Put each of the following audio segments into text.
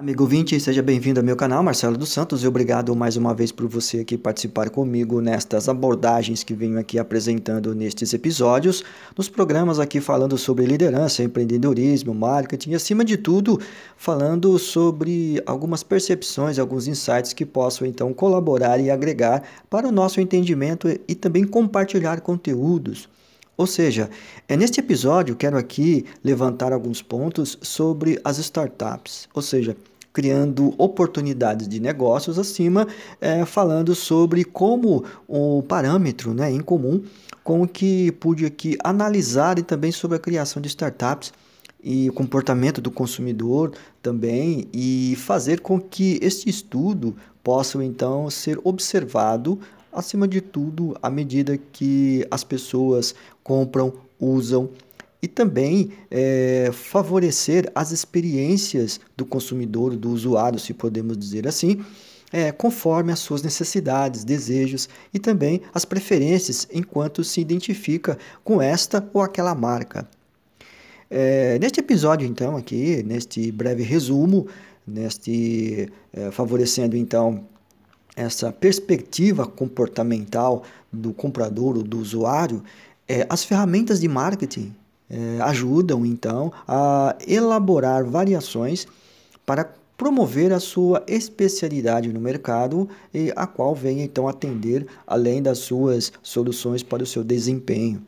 Amigo 20, seja bem-vindo ao meu canal, Marcelo dos Santos, e obrigado mais uma vez por você aqui participar comigo nestas abordagens que venho aqui apresentando nestes episódios, nos programas aqui falando sobre liderança, empreendedorismo, marketing e, acima de tudo, falando sobre algumas percepções, alguns insights que possam então colaborar e agregar para o nosso entendimento e também compartilhar conteúdos ou seja, é neste episódio quero aqui levantar alguns pontos sobre as startups, ou seja, criando oportunidades de negócios acima, é, falando sobre como o parâmetro né, em comum com o que pude aqui analisar e também sobre a criação de startups e o comportamento do consumidor também e fazer com que este estudo possa então ser observado acima de tudo, à medida que as pessoas compram, usam e também é, favorecer as experiências do consumidor, do usuário, se podemos dizer assim, é, conforme as suas necessidades, desejos e também as preferências enquanto se identifica com esta ou aquela marca. É, neste episódio, então, aqui, neste breve resumo, neste favorecendo então essa perspectiva comportamental do comprador ou do usuário, é, as ferramentas de marketing é, ajudam então a elaborar variações para promover a sua especialidade no mercado e a qual vem então atender além das suas soluções para o seu desempenho.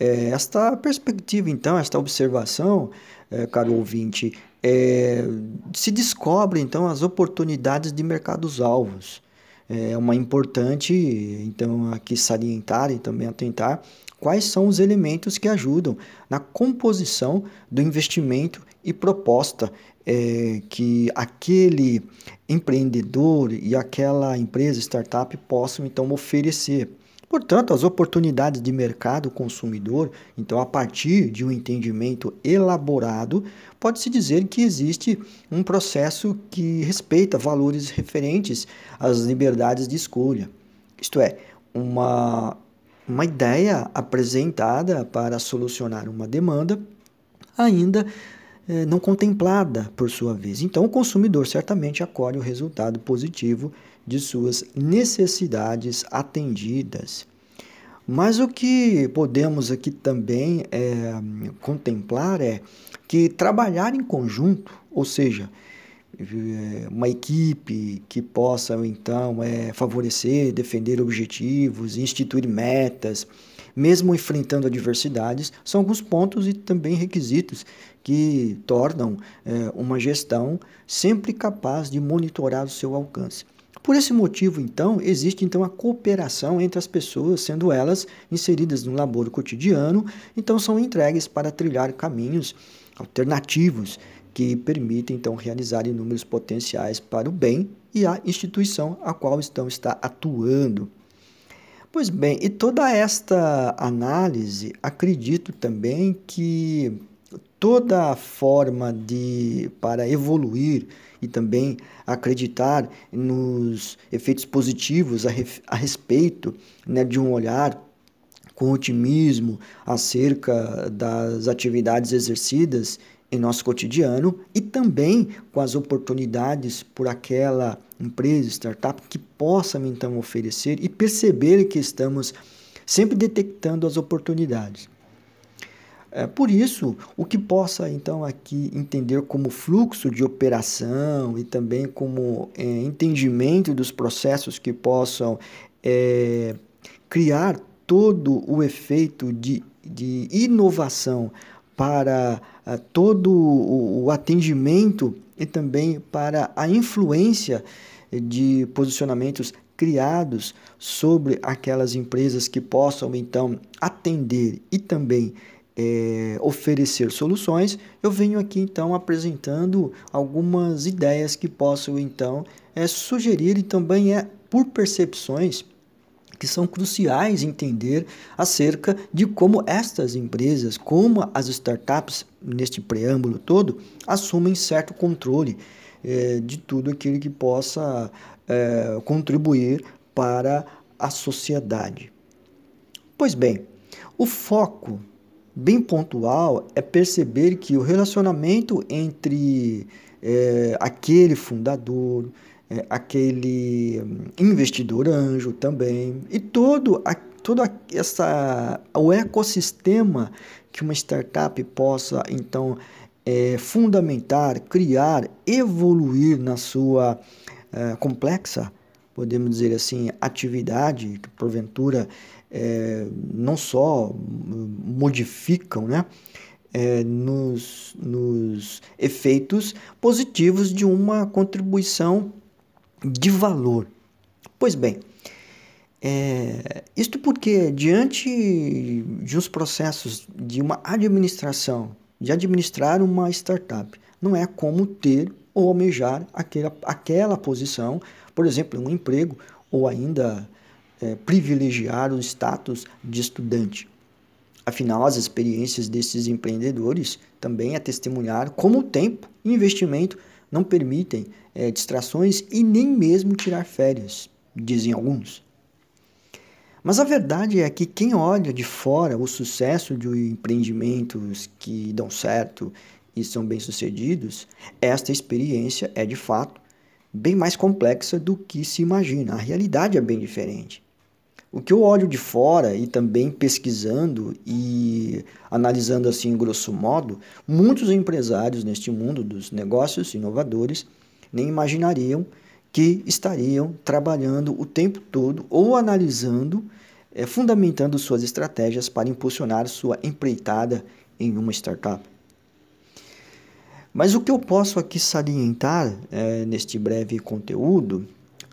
É, esta perspectiva, então, esta observação, é, caro ouvinte, é, se descobre então as oportunidades de mercados-alvos. É uma importante, então, aqui e também atentar quais são os elementos que ajudam na composição do investimento e proposta é, que aquele empreendedor e aquela empresa, startup possam então oferecer. Portanto, as oportunidades de mercado consumidor, então, a partir de um entendimento elaborado, pode-se dizer que existe um processo que respeita valores referentes às liberdades de escolha. Isto é, uma, uma ideia apresentada para solucionar uma demanda ainda eh, não contemplada por sua vez. Então, o consumidor certamente acolhe o resultado positivo de suas necessidades atendidas. Mas o que podemos aqui também é, contemplar é que trabalhar em conjunto, ou seja, uma equipe que possa então é, favorecer, defender objetivos, instituir metas, mesmo enfrentando adversidades, são alguns pontos e também requisitos que tornam é, uma gestão sempre capaz de monitorar o seu alcance. Por esse motivo, então, existe então a cooperação entre as pessoas, sendo elas inseridas no labor cotidiano, então são entregues para trilhar caminhos alternativos que permitem então realizar inúmeros potenciais para o bem e a instituição a qual estão está atuando. Pois bem, e toda esta análise, acredito também que toda forma de para evoluir e também acreditar nos efeitos positivos a, a respeito né, de um olhar com otimismo acerca das atividades exercidas em nosso cotidiano e também com as oportunidades por aquela empresa, startup que possa então oferecer e perceber que estamos sempre detectando as oportunidades. É, por isso, o que possa então aqui entender como fluxo de operação e também como é, entendimento dos processos que possam é, criar todo o efeito de, de inovação para todo o atendimento e também para a influência de posicionamentos criados sobre aquelas empresas que possam então atender e também é, oferecer soluções, eu venho aqui então apresentando algumas ideias que posso então é, sugerir e também é por percepções que são cruciais entender acerca de como estas empresas, como as startups, neste preâmbulo todo, assumem certo controle é, de tudo aquilo que possa é, contribuir para a sociedade. Pois bem, o foco bem pontual é perceber que o relacionamento entre é, aquele fundador, é, aquele hum, investidor anjo também, e todo, a, todo essa, o ecossistema que uma startup possa então é, fundamentar, criar, evoluir na sua complexa, podemos dizer assim, atividade, que porventura é, não só modificam, né? É, nos, nos efeitos positivos de uma contribuição de valor. Pois bem, é, isto porque, diante de uns processos de uma administração, de administrar uma startup, não é como ter ou almejar aquela, aquela posição, por exemplo, um emprego, ou ainda é, privilegiar o status de estudante. Afinal, as experiências desses empreendedores também é testemunhar como o tempo e investimento não permitem é, distrações e nem mesmo tirar férias, dizem alguns. Mas a verdade é que quem olha de fora o sucesso de empreendimentos que dão certo e são bem-sucedidos, esta experiência é de fato bem mais complexa do que se imagina. A realidade é bem diferente. O que eu olho de fora e também pesquisando e analisando assim grosso modo, muitos empresários neste mundo dos negócios inovadores nem imaginariam que estariam trabalhando o tempo todo ou analisando, é, fundamentando suas estratégias para impulsionar sua empreitada em uma startup. Mas o que eu posso aqui salientar é, neste breve conteúdo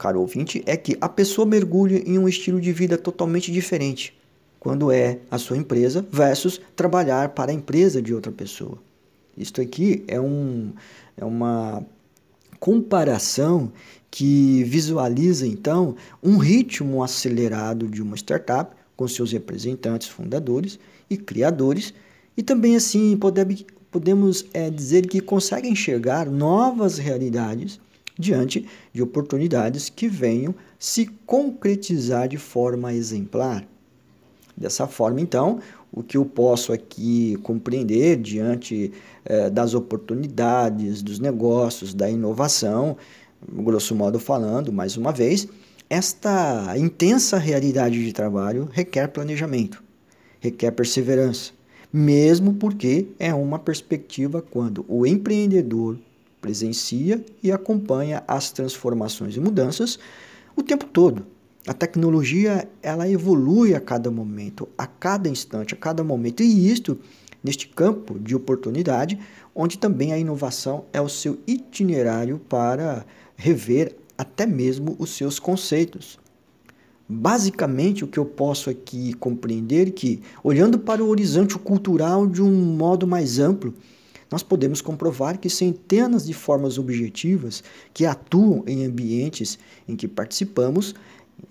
caro ouvinte, é que a pessoa mergulha em um estilo de vida totalmente diferente quando é a sua empresa versus trabalhar para a empresa de outra pessoa. Isto aqui é, um, é uma comparação que visualiza então um ritmo acelerado de uma startup com seus representantes, fundadores e criadores, e também assim podemos, podemos é, dizer que consegue enxergar novas realidades diante de oportunidades que venham se concretizar de forma exemplar. Dessa forma, então, o que eu posso aqui compreender diante eh, das oportunidades, dos negócios, da inovação, grosso modo falando, mais uma vez, esta intensa realidade de trabalho requer planejamento, requer perseverança, mesmo porque é uma perspectiva quando o empreendedor presencia e acompanha as transformações e mudanças o tempo todo. A tecnologia ela evolui a cada momento, a cada instante, a cada momento, e isto neste campo de oportunidade, onde também a inovação é o seu itinerário para rever até mesmo os seus conceitos. Basicamente, o que eu posso aqui compreender é que, olhando para o horizonte cultural de um modo mais amplo, nós podemos comprovar que centenas de formas objetivas que atuam em ambientes em que participamos,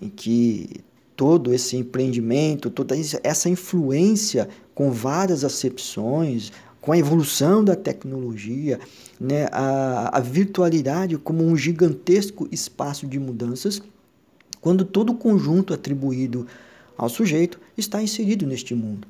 em que todo esse empreendimento, toda essa influência com várias acepções, com a evolução da tecnologia, né, a, a virtualidade como um gigantesco espaço de mudanças, quando todo o conjunto atribuído ao sujeito está inserido neste mundo.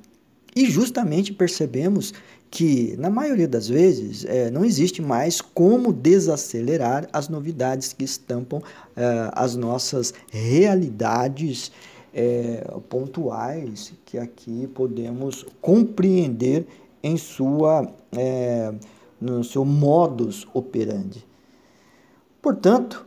E justamente percebemos que, na maioria das vezes, é, não existe mais como desacelerar as novidades que estampam é, as nossas realidades é, pontuais, que aqui podemos compreender em sua, é, no seu modus operandi. Portanto,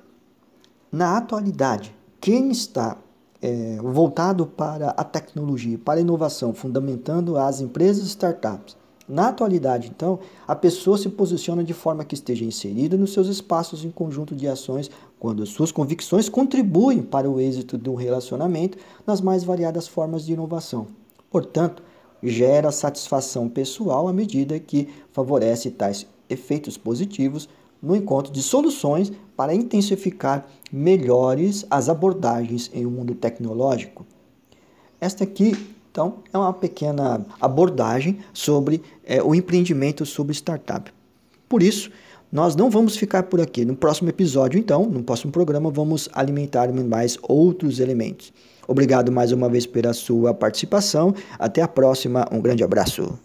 na atualidade, quem está é, voltado para a tecnologia, para a inovação, fundamentando as empresas e startups. Na atualidade, então, a pessoa se posiciona de forma que esteja inserida nos seus espaços em conjunto de ações quando as suas convicções contribuem para o êxito do relacionamento nas mais variadas formas de inovação. Portanto, gera satisfação pessoal à medida que favorece tais efeitos positivos no encontro de soluções para intensificar melhores as abordagens em um mundo tecnológico. Esta aqui, então, é uma pequena abordagem sobre é, o empreendimento sobre startup. Por isso, nós não vamos ficar por aqui. No próximo episódio, então, no próximo programa, vamos alimentar mais outros elementos. Obrigado mais uma vez pela sua participação. Até a próxima. Um grande abraço.